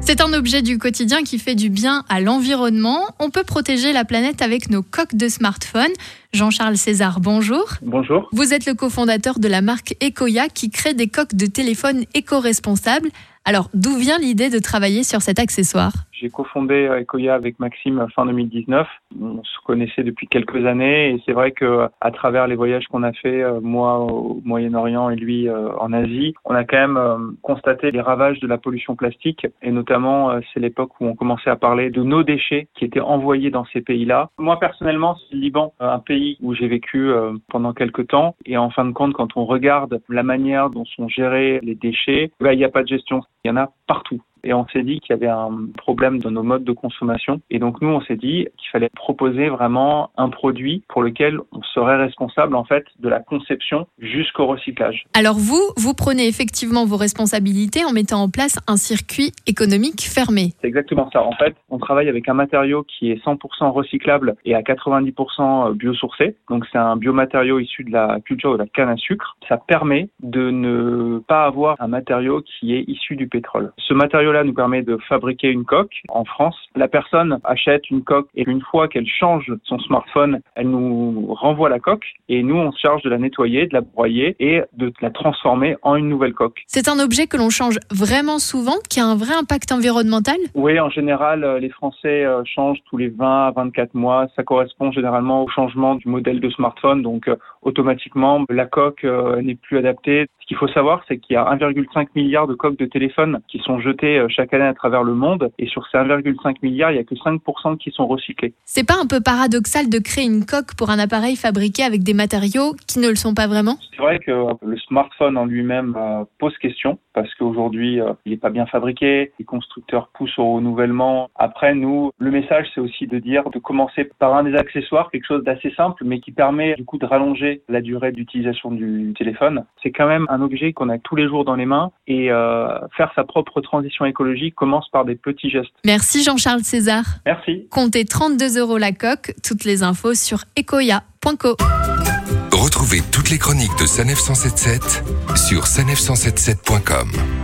C'est un objet du quotidien qui fait du bien à l'environnement. On peut protéger la planète avec nos coques de smartphone. Jean-Charles César, bonjour. Bonjour. Vous êtes le cofondateur de la marque Ecoya qui crée des coques de téléphone éco-responsables. Alors, d'où vient l'idée de travailler sur cet accessoire? J'ai cofondé Ecoya avec Maxime fin 2019. On se connaissait depuis quelques années et c'est vrai que à travers les voyages qu'on a fait, euh, moi au Moyen-Orient et lui euh, en Asie, on a quand même euh, constaté les ravages de la pollution plastique et notamment c'est l'époque où on commençait à parler de nos déchets qui étaient envoyés dans ces pays-là. Moi personnellement, c'est le Liban, un pays où j'ai vécu pendant quelques temps et en fin de compte, quand on regarde la manière dont sont gérés les déchets, bah, il n'y a pas de gestion. Il y en a partout. Et on s'est dit qu'il y avait un problème dans nos modes de consommation. Et donc nous, on s'est dit qu'il fallait proposer vraiment un produit pour lequel on serait responsable en fait de la conception jusqu'au recyclage. Alors vous, vous prenez effectivement vos responsabilités en mettant en place un circuit économique fermé. C'est exactement ça. En fait, on travaille avec un matériau qui est 100% recyclable et à 90% biosourcé. Donc c'est un biomatériau issu de la culture de la canne à sucre. Ça permet de ne pas avoir un matériau qui est issu du pétrole. Ce matériau là nous permet de fabriquer une coque. En France, la personne achète une coque et une fois qu'elle change son smartphone, elle nous renvoie la coque et nous, on se charge de la nettoyer, de la broyer et de la transformer en une nouvelle coque. C'est un objet que l'on change vraiment souvent, qui a un vrai impact environnemental? Oui, en général, euh, les Français euh, changent tous les 20 à 24 mois. Ça correspond généralement au changement du modèle de smartphone. Donc, euh, automatiquement, la coque n'est plus adaptée. Ce qu'il faut savoir, c'est qu'il y a 1,5 milliard de coques de téléphone qui sont jetées euh, chaque année à travers le monde. Et sur ces 1,5 milliard, il n'y a que 5% qui sont recyclés. C'est pas un peu paradoxal de créer une coque pour un appareil fabriqué avec des matériaux qui ne le sont pas vraiment? C'est vrai que le smartphone en lui-même euh, pose question parce qu'aujourd'hui, euh, il n'est pas bien fabriqué. Les constructeurs poussent au renouvellement. Après, nous, le message, c'est aussi de dire de commencer par un des accessoires, quelque chose d'assez simple, mais qui permet du coup de rallonger la durée d'utilisation du téléphone. C'est quand même un objet qu'on a tous les jours dans les mains et faire sa propre transition écologique commence par des petits gestes. Merci Jean-Charles César. Merci. Comptez 32 euros la coque. Toutes les infos sur ecoya.co. Retrouvez toutes les chroniques de Sanef 177 sur sanef177.com.